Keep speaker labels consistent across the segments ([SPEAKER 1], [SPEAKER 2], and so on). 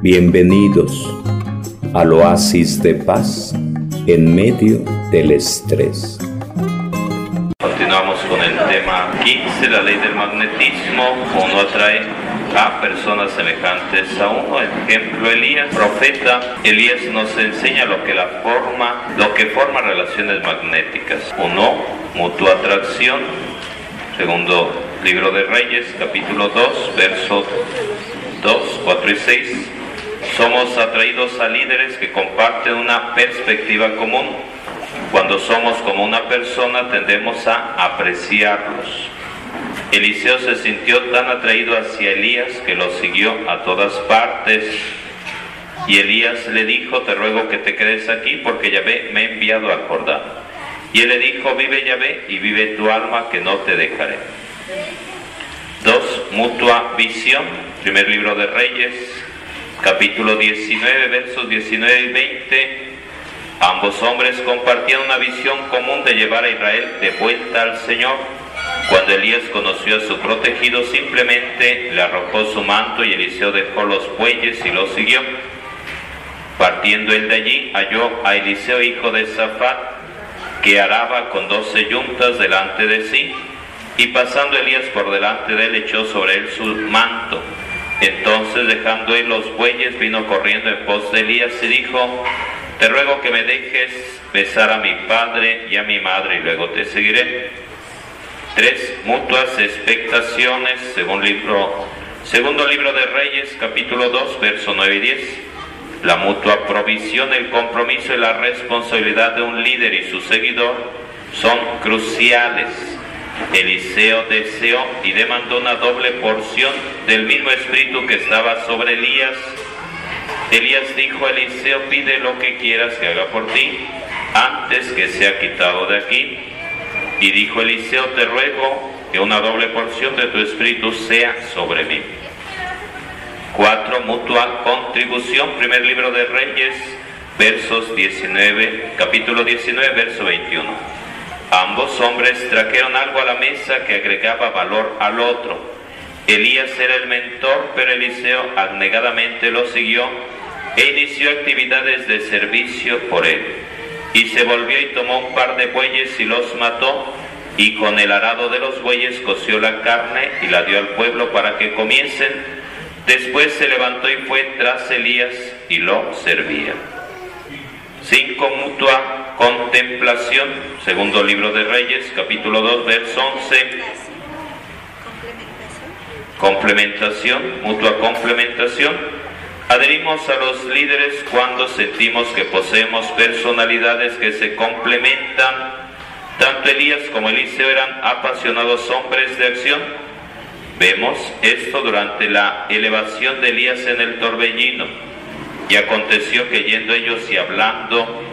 [SPEAKER 1] Bienvenidos al oasis de paz en medio del estrés.
[SPEAKER 2] Continuamos con el tema 15, la ley del magnetismo. Uno atrae a personas semejantes a uno. Ejemplo, Elías, profeta. Elías nos enseña lo que la forma, lo que forma relaciones magnéticas. Uno, mutua atracción. Segundo libro de Reyes, capítulo 2, versos 2, 4 y 6. Somos atraídos a líderes que comparten una perspectiva común. Cuando somos como una persona tendemos a apreciarlos. Eliseo se sintió tan atraído hacia Elías que lo siguió a todas partes. Y Elías le dijo, te ruego que te quedes aquí porque Yahvé me ha enviado a Jordán. Y él le dijo, vive Yahvé y vive tu alma que no te dejaré. Dos, mutua visión. Primer libro de Reyes, capítulo 19, versos 19 y 20. Ambos hombres compartían una visión común de llevar a Israel de vuelta al Señor. Cuando Elías conoció a su protegido, simplemente le arrojó su manto y Eliseo dejó los bueyes y lo siguió. Partiendo él de allí, halló a Eliseo, hijo de Zafat, que araba con doce yuntas delante de sí. Y pasando Elías por delante de él, echó sobre él su manto. Entonces, dejando él los bueyes, vino corriendo en pos de Elías y dijo, te ruego que me dejes besar a mi padre y a mi madre y luego te seguiré. Tres mutuas expectaciones, según libro, segundo libro de Reyes, capítulo 2, verso 9 y 10. La mutua provisión, el compromiso y la responsabilidad de un líder y su seguidor son cruciales. Eliseo deseó y demandó una doble porción del mismo espíritu que estaba sobre Elías. Elías dijo Eliseo, pide lo que quieras que haga por ti antes que sea quitado de aquí. Y dijo Eliseo, te ruego que una doble porción de tu espíritu sea sobre mí. Cuatro, mutua contribución, primer libro de Reyes, versos 19, capítulo 19, verso 21. Ambos hombres trajeron algo a la mesa que agregaba valor al otro. Elías era el mentor, pero Eliseo abnegadamente lo siguió e inició actividades de servicio por él. Y se volvió y tomó un par de bueyes y los mató, y con el arado de los bueyes coció la carne y la dio al pueblo para que comiesen. Después se levantó y fue tras Elías y lo servía. Cinco, mutua contemplación, segundo libro de Reyes, capítulo 2, verso 11. Complementación, mutua complementación. Adherimos a los líderes cuando sentimos que poseemos personalidades que se complementan. Tanto Elías como Eliseo eran apasionados hombres de acción. Vemos esto durante la elevación de Elías en el torbellino. Y aconteció que yendo ellos y hablando,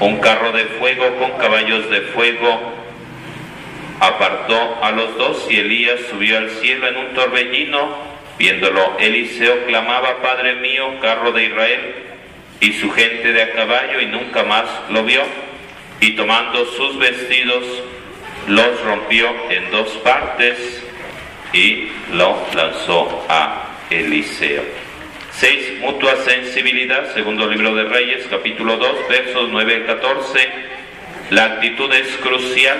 [SPEAKER 2] un carro de fuego con caballos de fuego apartó a los dos y Elías subió al cielo en un torbellino Viéndolo, Eliseo clamaba, Padre mío, carro de Israel, y su gente de a caballo, y nunca más lo vio. Y tomando sus vestidos, los rompió en dos partes y lo lanzó a Eliseo. Seis, mutua sensibilidad, segundo libro de Reyes, capítulo 2, versos 9 al 14. La actitud es crucial.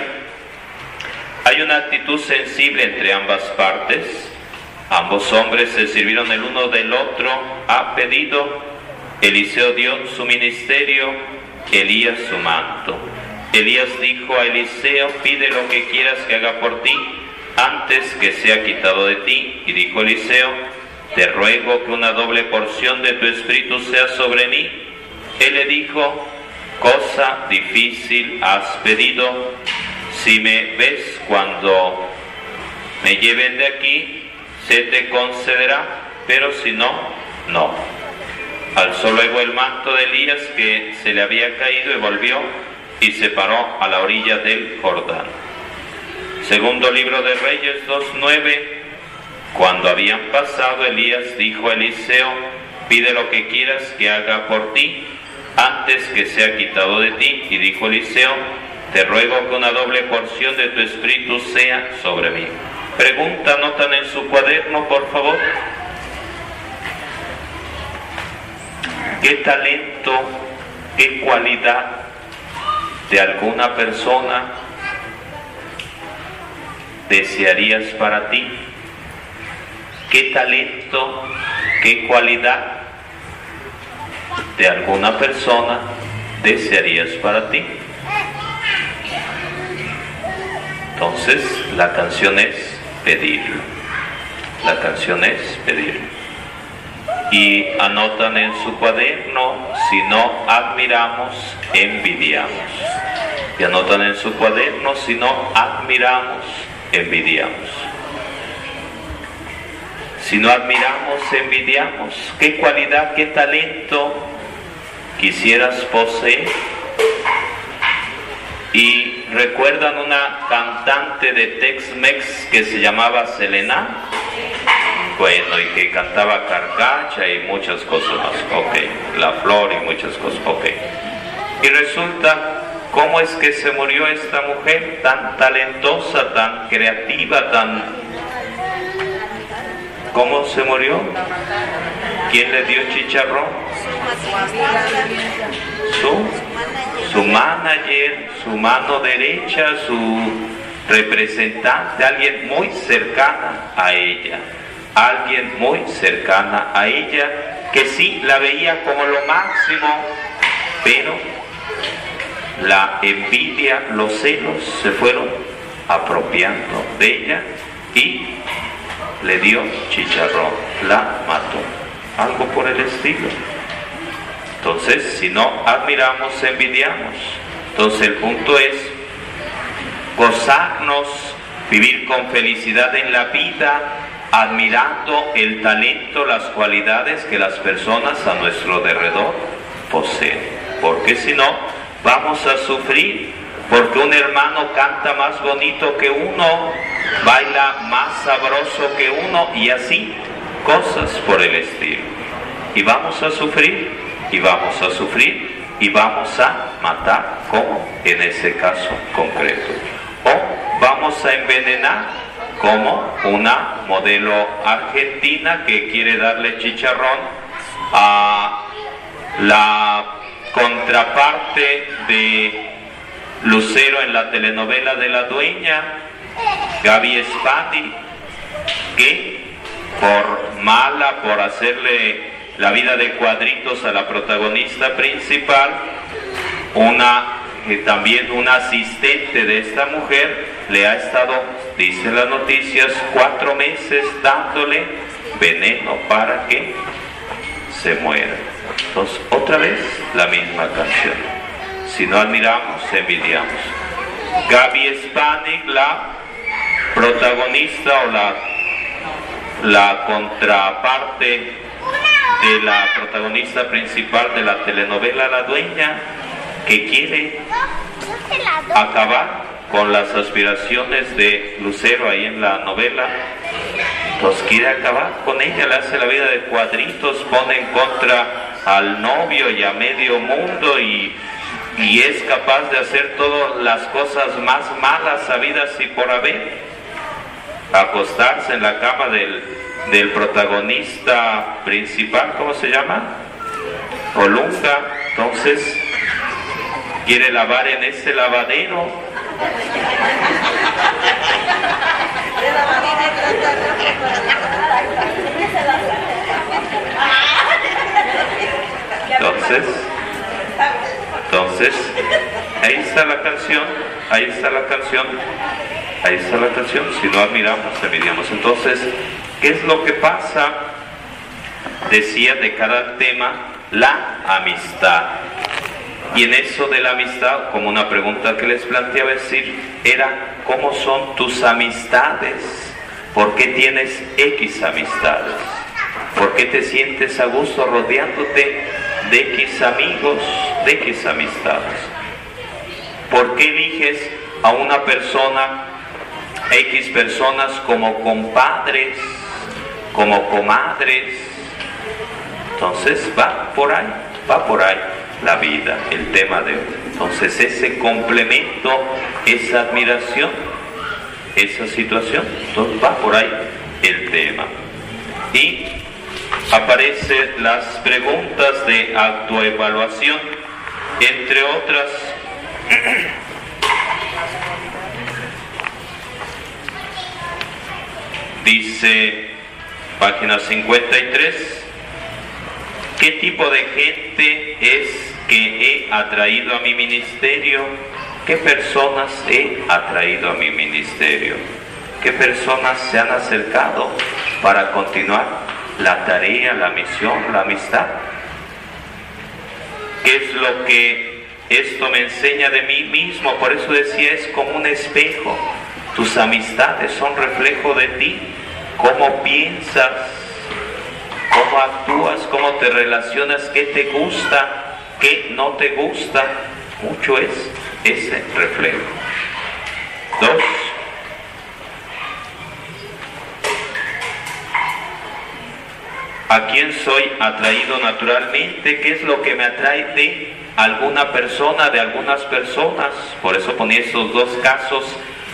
[SPEAKER 2] Hay una actitud sensible entre ambas partes. Ambos hombres se sirvieron el uno del otro a pedido. Eliseo dio su ministerio, Elías su manto. Elías dijo a Eliseo, pide lo que quieras que haga por ti antes que sea quitado de ti. Y dijo Eliseo, te ruego que una doble porción de tu espíritu sea sobre mí. Él le dijo, cosa difícil has pedido. Si me ves cuando me lleven de aquí, se te concederá, pero si no, no. Alzó luego el manto de Elías que se le había caído y volvió y se paró a la orilla del Jordán. Segundo libro de Reyes 2.9. Cuando habían pasado, Elías dijo a Eliseo, pide lo que quieras que haga por ti antes que sea quitado de ti. Y dijo Eliseo, te ruego que una doble porción de tu espíritu sea sobre mí. Pregunta, notan en su cuaderno, por favor. ¿Qué talento, qué cualidad de alguna persona desearías para ti? ¿Qué talento, qué cualidad de alguna persona desearías para ti? Entonces, la canción es pedirlo. La canción es pedirlo. Y anotan en su cuaderno, si no admiramos, envidiamos. Y anotan en su cuaderno, si no admiramos, envidiamos. Si no admiramos, envidiamos. ¿Qué cualidad, qué talento quisieras poseer? Y recuerdan una cantante de Tex-Mex que se llamaba Selena. Bueno, y que cantaba carcacha y muchas cosas más. Ok, la flor y muchas cosas. Ok. Y resulta, ¿cómo es que se murió esta mujer tan talentosa, tan creativa, tan... ¿Cómo se murió? ¿Quién le dio chicharrón? Su, su manager, su mano derecha, su representante, alguien muy cercana a ella, alguien muy cercana a ella, que sí la veía como lo máximo, pero la envidia, los celos se fueron apropiando de ella y le dio chicharrón, la mató, algo por el estilo. Entonces, si no admiramos, envidiamos. Entonces, el punto es gozarnos, vivir con felicidad en la vida, admirando el talento, las cualidades que las personas a nuestro derredor poseen. Porque si no, vamos a sufrir, porque un hermano canta más bonito que uno, baila más sabroso que uno y así, cosas por el estilo. Y vamos a sufrir, y vamos a sufrir, y vamos a matar, como en ese caso concreto. O vamos a envenenar, como una modelo argentina que quiere darle chicharrón a la contraparte de Lucero en la telenovela de la dueña, Gaby Spadi, que por mala, por hacerle la vida de cuadritos a la protagonista principal, una también un asistente de esta mujer le ha estado, dice las noticias, cuatro meses dándole veneno para que se muera. Entonces, otra vez la misma canción. Si no admiramos, envidiamos. Gaby Spanik, la protagonista o la, la contraparte de la protagonista principal de la telenovela La Dueña, que quiere acabar con las aspiraciones de Lucero ahí en la novela, entonces quiere acabar con ella, le hace la vida de cuadritos, pone en contra al novio y a medio mundo y, y es capaz de hacer todas las cosas más malas sabidas y por haber, acostarse en la cama del, del protagonista principal, ¿cómo se llama? Olunga, entonces quiere lavar en ese lavadero. Entonces, entonces, ahí está la canción, ahí está la canción, ahí está la canción. Si no admiramos, envidiamos. Entonces, ¿qué es lo que pasa? Decía de cada tema la amistad. Y en eso de la amistad, como una pregunta que les planteaba decir, era, ¿cómo son tus amistades? ¿Por qué tienes X amistades? ¿Por qué te sientes a gusto rodeándote de X amigos, de X amistades? ¿Por qué eliges a una persona, X personas como compadres, como comadres? Entonces va por ahí, va por ahí la vida, el tema de hoy. Entonces ese complemento, esa admiración, esa situación, entonces va por ahí el tema. Y aparecen las preguntas de autoevaluación, entre otras. Dice página 53, ¿qué tipo de gente es que he atraído a mi ministerio? ¿Qué personas he atraído a mi ministerio? ¿Qué personas se han acercado para continuar la tarea, la misión, la amistad? ¿Qué es lo que esto me enseña de mí mismo? Por eso decía, es como un espejo. Tus amistades son reflejo de ti. Cómo piensas, cómo actúas, cómo te relacionas, qué te gusta, qué no te gusta. Mucho es ese reflejo. Dos, ¿A quién soy atraído naturalmente? ¿Qué es lo que me atrae de alguna persona, de algunas personas? Por eso ponía estos dos casos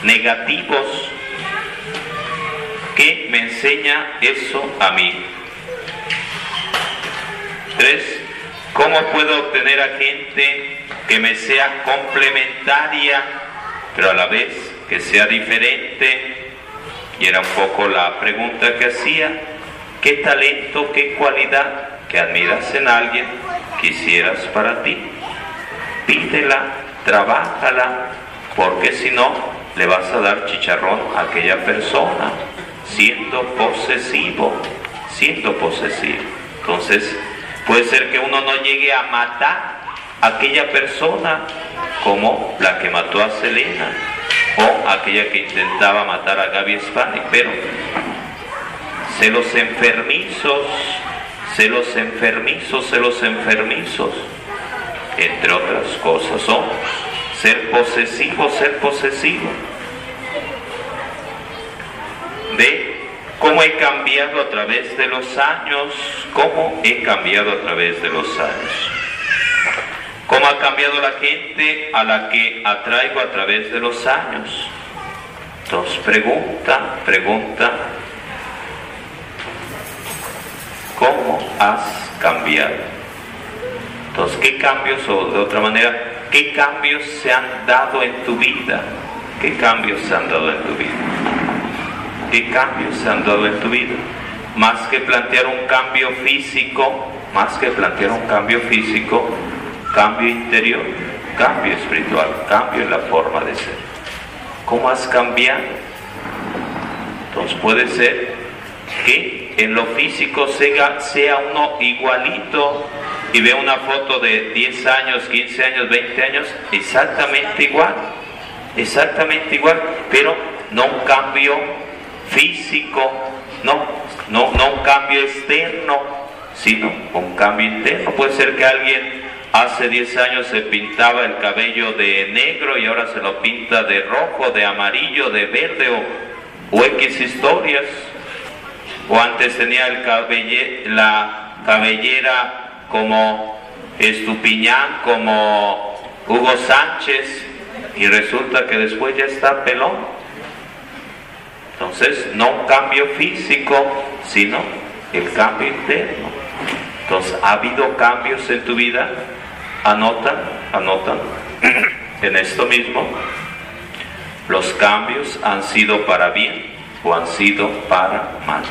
[SPEAKER 2] negativos. ¿Qué me enseña eso a mí? Tres, ¿cómo puedo obtener a gente que me sea complementaria, pero a la vez que sea diferente? Y era un poco la pregunta que hacía qué talento, qué cualidad que admiras en alguien quisieras para ti. Pídela, trabájala, porque si no, le vas a dar chicharrón a aquella persona, siendo posesivo, siendo posesivo. Entonces, puede ser que uno no llegue a matar a aquella persona como la que mató a Selena o aquella que intentaba matar a Gaby Spani, pero celos enfermizos, celos enfermizos, celos enfermizos, entre otras cosas son ser posesivo, ser posesivo. De cómo he cambiado a través de los años, cómo he cambiado a través de los años. Cómo ha cambiado la gente a la que atraigo a través de los años. Entonces pregunta, pregunta, ¿Cómo has cambiado? Entonces, ¿qué cambios, o de otra manera, qué cambios se han dado en tu vida? ¿Qué cambios se han dado en tu vida? ¿Qué cambios se han dado en tu vida? Más que plantear un cambio físico, más que plantear un cambio físico, cambio interior, cambio espiritual, cambio en la forma de ser. ¿Cómo has cambiado? Entonces puede ser que en lo físico sea, sea uno igualito y ve una foto de 10 años, 15 años, 20 años, exactamente igual, exactamente igual, pero no un cambio físico, no, no, no un cambio externo, sino un cambio interno. Puede ser que alguien hace 10 años se pintaba el cabello de negro y ahora se lo pinta de rojo, de amarillo, de verde o, o X historias o antes tenía el la cabellera como Estupiñán, como Hugo Sánchez, y resulta que después ya está pelón. Entonces, no un cambio físico, sino el cambio interno. Entonces, ¿ha habido cambios en tu vida? Anotan, anotan en esto mismo. Los cambios han sido para bien o han sido para mal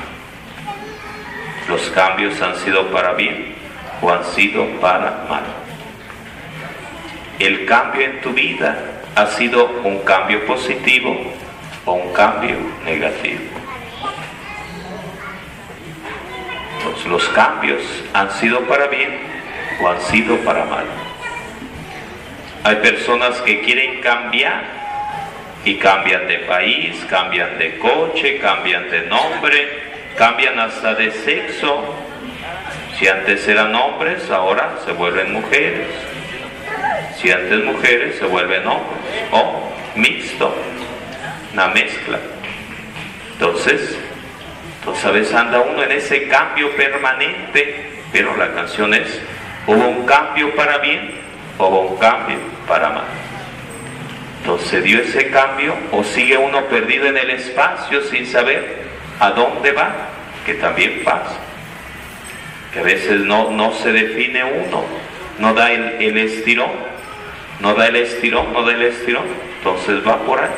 [SPEAKER 2] los cambios han sido para bien o han sido para mal. El cambio en tu vida ha sido un cambio positivo o un cambio negativo. los cambios han sido para bien o han sido para mal. Hay personas que quieren cambiar y cambian de país, cambian de coche, cambian de nombre, cambian hasta de sexo. Si antes eran hombres, ahora se vuelven mujeres. Si antes mujeres, se vuelven hombres. O mixto, una mezcla. Entonces, entonces a veces anda uno en ese cambio permanente, pero la canción es, hubo un cambio para bien, hubo un cambio para mal. Entonces dio ese cambio o sigue uno perdido en el espacio sin saber a dónde va, que también pasa. que a veces no, no se define uno, no da el, el estirón, no da el estirón, no da el estirón, entonces va por ahí.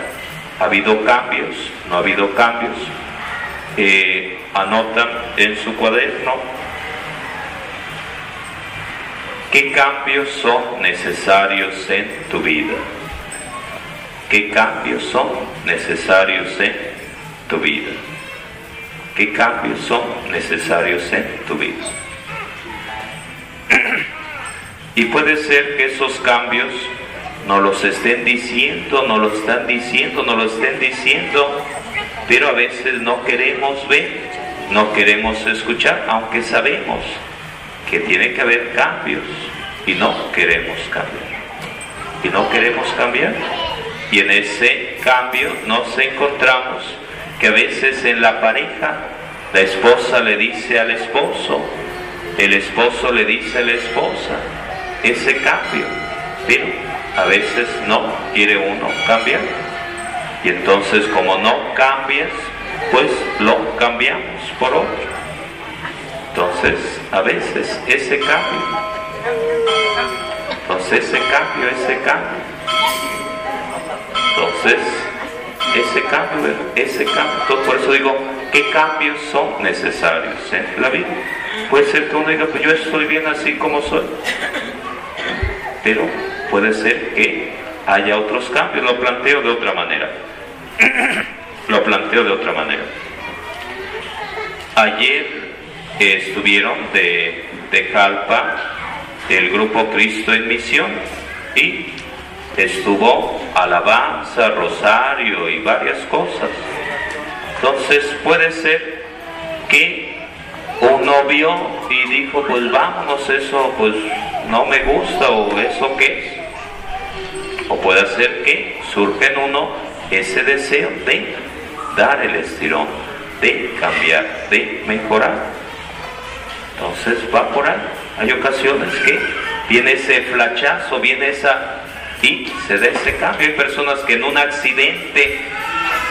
[SPEAKER 2] Ha habido cambios, no ha habido cambios. Eh, anotan en su cuaderno qué cambios son necesarios en tu vida. ¿Qué cambios son necesarios en tu vida? ¿Qué cambios son necesarios en tu vida? Y puede ser que esos cambios no los estén diciendo, no lo están diciendo, no lo estén diciendo, pero a veces no queremos ver, no queremos escuchar, aunque sabemos que tiene que haber cambios y no queremos cambiar. Y no queremos cambiar. Y en ese cambio nos encontramos que a veces en la pareja la esposa le dice al esposo, el esposo le dice a la esposa, ese cambio, pero a veces no quiere uno cambiar. Y entonces como no cambias, pues lo cambiamos por otro. Entonces, a veces ese cambio, entonces ese cambio, ese cambio, entonces ese cambio, ese cambio, por eso digo, ¿qué cambios son necesarios la vida? Puede ser que uno diga, pues yo estoy bien así como soy, pero puede ser que haya otros cambios, lo planteo de otra manera, lo planteo de otra manera. Ayer estuvieron de, de Jalpa el grupo Cristo en Misión y estuvo alabanza, rosario y varias cosas. Entonces puede ser que uno vio y dijo, pues vámonos, eso pues no me gusta o eso qué es. O puede ser que surge en uno ese deseo de dar el estirón, de cambiar, de mejorar. Entonces va por ahí. Hay ocasiones que viene ese flachazo, viene esa y se da ese cambio. Hay personas que en un accidente,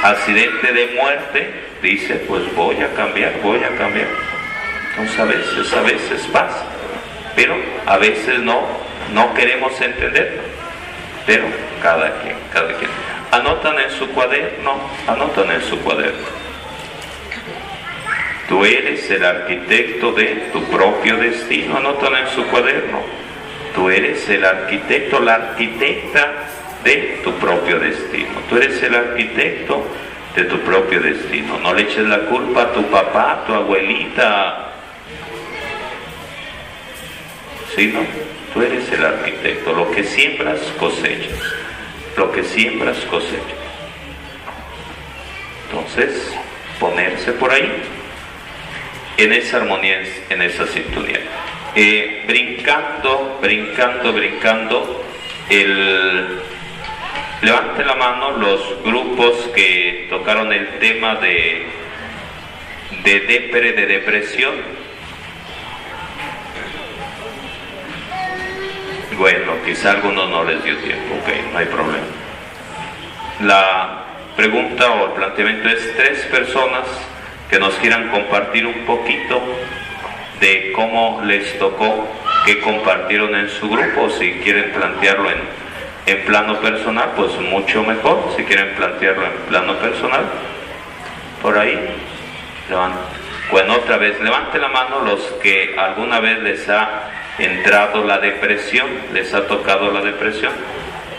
[SPEAKER 2] accidente de muerte, dice, pues voy a cambiar, voy a cambiar. Entonces a veces, a veces pasa, pero a veces no, no queremos entender. Pero cada quien, cada quien. Anotan en su cuaderno, anotan en su cuaderno. Tú eres el arquitecto de tu propio destino, anotan en su cuaderno. Tú eres el arquitecto, la arquitecta de tu propio destino. Tú eres el arquitecto de tu propio destino. No le eches la culpa a tu papá, a tu abuelita. Sino, tú eres el arquitecto. Lo que siembras, cosechas. Lo que siembras, cosechas. Entonces, ponerse por ahí en esa armonía, en esa sintonía. Eh, brincando, brincando, brincando, el, levante la mano los grupos que tocaron el tema de, de depre, de depresión. Bueno, quizá algunos no les dio tiempo, ok, no hay problema. La pregunta o el planteamiento es tres personas que nos quieran compartir un poquito de cómo les tocó, que compartieron en su grupo, si quieren plantearlo en, en plano personal, pues mucho mejor, si quieren plantearlo en plano personal, por ahí, Bueno, otra vez, levante la mano los que alguna vez les ha entrado la depresión, les ha tocado la depresión,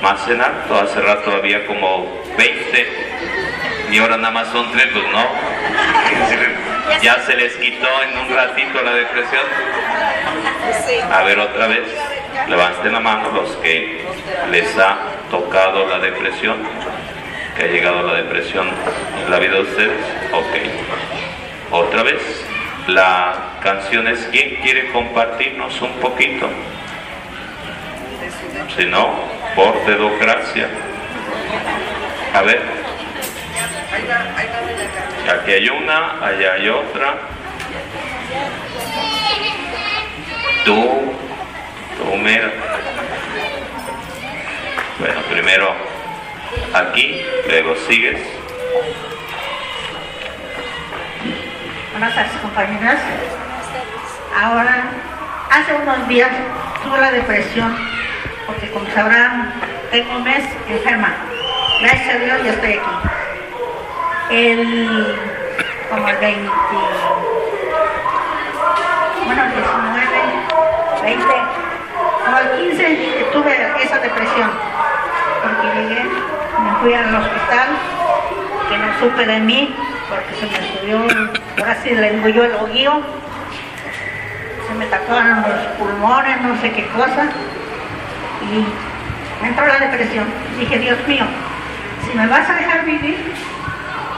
[SPEAKER 2] más en alto, hace rato había como 20 y ahora nada más son tres, pues no. Ya se les quitó en un ratito la depresión. A ver otra vez, levanten la mano los que les ha tocado la depresión, que ha llegado la depresión en la vida de ustedes. Ok. Otra vez, la canción es ¿Quién quiere compartirnos un poquito? Si no, por dedocracia. A ver. Aquí hay una, allá hay otra. Tú, tú mira. Bueno, primero aquí, luego sigues.
[SPEAKER 3] Buenas tardes, compañeras. Ahora, hace unos días tuve la depresión, porque como sabrán, tengo un mes enferma. Gracias a Dios ya estoy aquí. El, como el 20, bueno, el 19, 20, como el 15 tuve esa depresión, porque llegué, me fui al hospital, que no supe de mí, porque se me subió, sí le engulló el oguío, se me taparon los pulmones, no sé qué cosa, y me entró la depresión. Dije, Dios mío, si me vas a dejar vivir,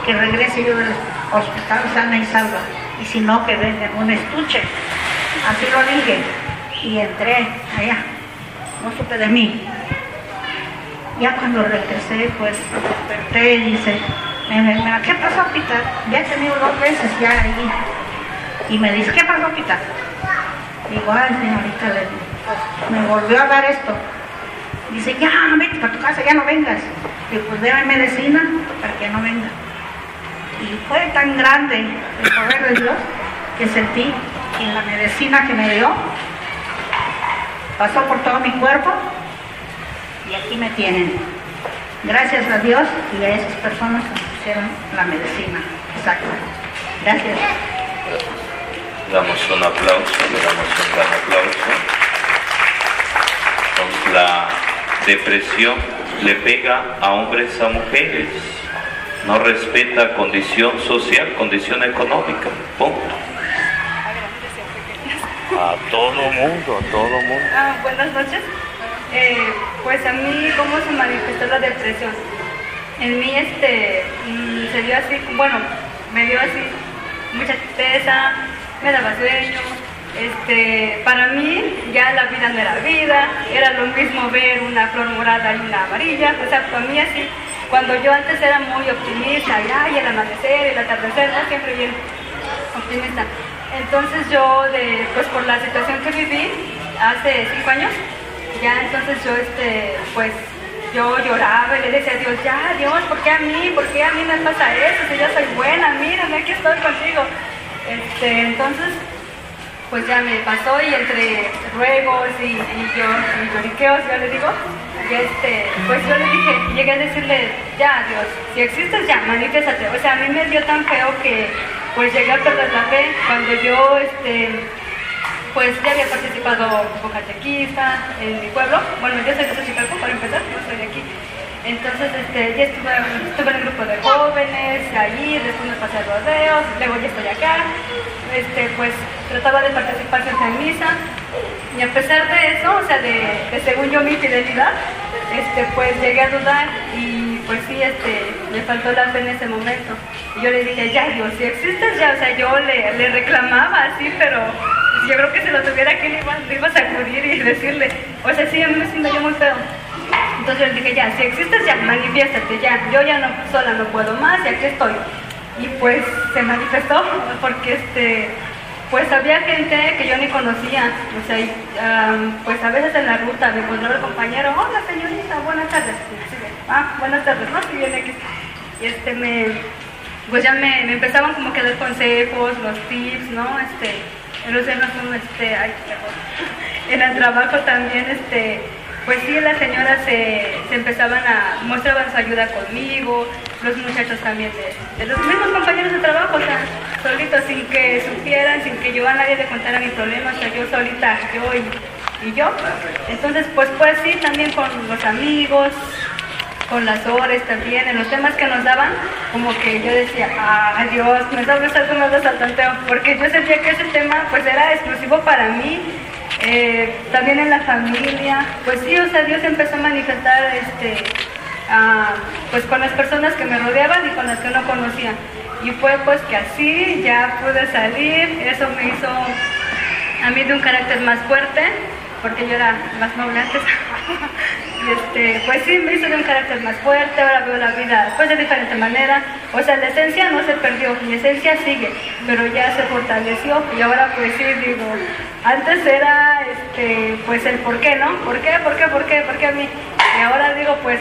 [SPEAKER 3] que regrese yo del hospital sana y salva, y si no, que venga un estuche. Así lo dije, y entré allá, no supe de mí. Ya cuando regresé, pues desperté y dice, ¿qué pasó, hospital? Ya he tenido dos veces ya ahí. Y me dice, ¿qué pasó, hospital? Igual, señorita, me volvió a dar esto. Dice, ya, vete para tu casa, ya no vengas. Y pues déme medicina para que no venga. Y fue tan grande el poder de Dios que sentí que la medicina que me dio pasó por todo mi cuerpo y aquí me tienen. Gracias a Dios y a esas personas que pusieron la medicina. Exacto. Gracias.
[SPEAKER 2] Damos un aplauso, le damos un gran aplauso. La depresión le pega a hombres, a mujeres. No respeta condición social, condición económica. Punto.
[SPEAKER 4] A todo mundo, a todo mundo.
[SPEAKER 5] Ah, buenas noches. Eh, pues a mí, ¿cómo se manifestó la depresión? En mí, este, mm, se dio así, bueno, me dio así mucha tristeza, me daba sueño. Este, para mí ya la vida no era vida, era lo mismo ver una flor morada y una amarilla, o sea, para mí así, cuando yo antes era muy optimista, y, ay, el amanecer, el atardecer, siempre bien optimista. Entonces yo, pues por la situación que viví hace cinco años, ya entonces yo, este, pues yo lloraba y le decía a Dios, ya Dios, ¿por qué a mí? ¿Por qué a mí me pasa eso? Si yo soy buena, mírame, aquí estoy contigo. Este, entonces, pues ya me pasó y entre ruegos y, yo, y lloriqueos, yo le digo, y este, pues yo le dije, llegué a decirle, ya Dios, si existes ya, manifiéstate. O sea, a mí me dio tan feo que pues llegué a perder la fe cuando yo, este, pues ya había participado como catequista en mi pueblo. Bueno, yo soy de Xochicalco para empezar, yo soy aquí. Entonces, este, ya estuve, estuve en un grupo de jóvenes, allí, después me pasé a rodeos, luego ya estoy acá. Este, pues trataba de participar siempre en misa. Y a pesar de eso, o sea, de, según yo mi fidelidad, este, pues llegué a dudar y pues sí, este, me faltó la fe en ese momento. Y yo le dije, ya Dios, si existes ya, o sea, yo le, le reclamaba así, pero yo creo que si lo tuviera aquí le iba, le iba a sacudir y decirle, o sea, sí, a mí me siento yo muy feo. Entonces yo dije, ya, si existes ya, manifiéstate, ya, yo ya no, sola no puedo más y aquí estoy. Y pues se manifestó, porque este, pues había gente que yo ni conocía, o sea, pues a veces en la ruta me encontraba el compañero, hola señorita, buenas tardes. Ah, buenas tardes, ¿no? Si viene aquí. Y este me, pues ya me, me empezaban como que a dar consejos, los tips, ¿no? Este, en los este, ay, en el trabajo también, este, pues sí, las señoras se, empezaban a, mostraban su ayuda conmigo, los muchachos también de, los mismos compañeros de trabajo, o sea, solitos, sin que supieran, sin que yo a nadie le contara mi problema, o sea, yo solita, yo y, y yo. Entonces, pues, pues sí, también con los amigos, con las horas también, en los temas que nos daban, como que yo decía, ah, Dios, me sabes algo más de porque yo sentía que ese tema pues era exclusivo para mí, eh, también en la familia, pues sí, o sea, Dios empezó a manifestar este, pues con las personas que me rodeaban y con las que no conocía. Y fue pues que así ya pude salir, eso me hizo a mí de un carácter más fuerte, porque yo era más noble antes. y este, pues sí, me hizo de un carácter más fuerte, ahora veo la vida pues de diferente manera. O sea, la esencia no se perdió, mi esencia sigue, pero ya se fortaleció y ahora pues sí digo, antes era este, pues el por qué, ¿no? ¿Por qué? ¿Por qué? ¿Por qué? ¿Por qué a mí? Y ahora digo, pues,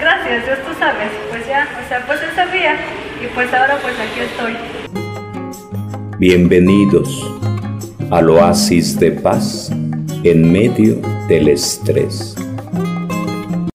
[SPEAKER 5] gracias, Dios tú sabes, pues ya, o sea, pues él sabía y pues ahora pues aquí estoy.
[SPEAKER 1] Bienvenidos
[SPEAKER 2] al oasis de paz en medio del estrés.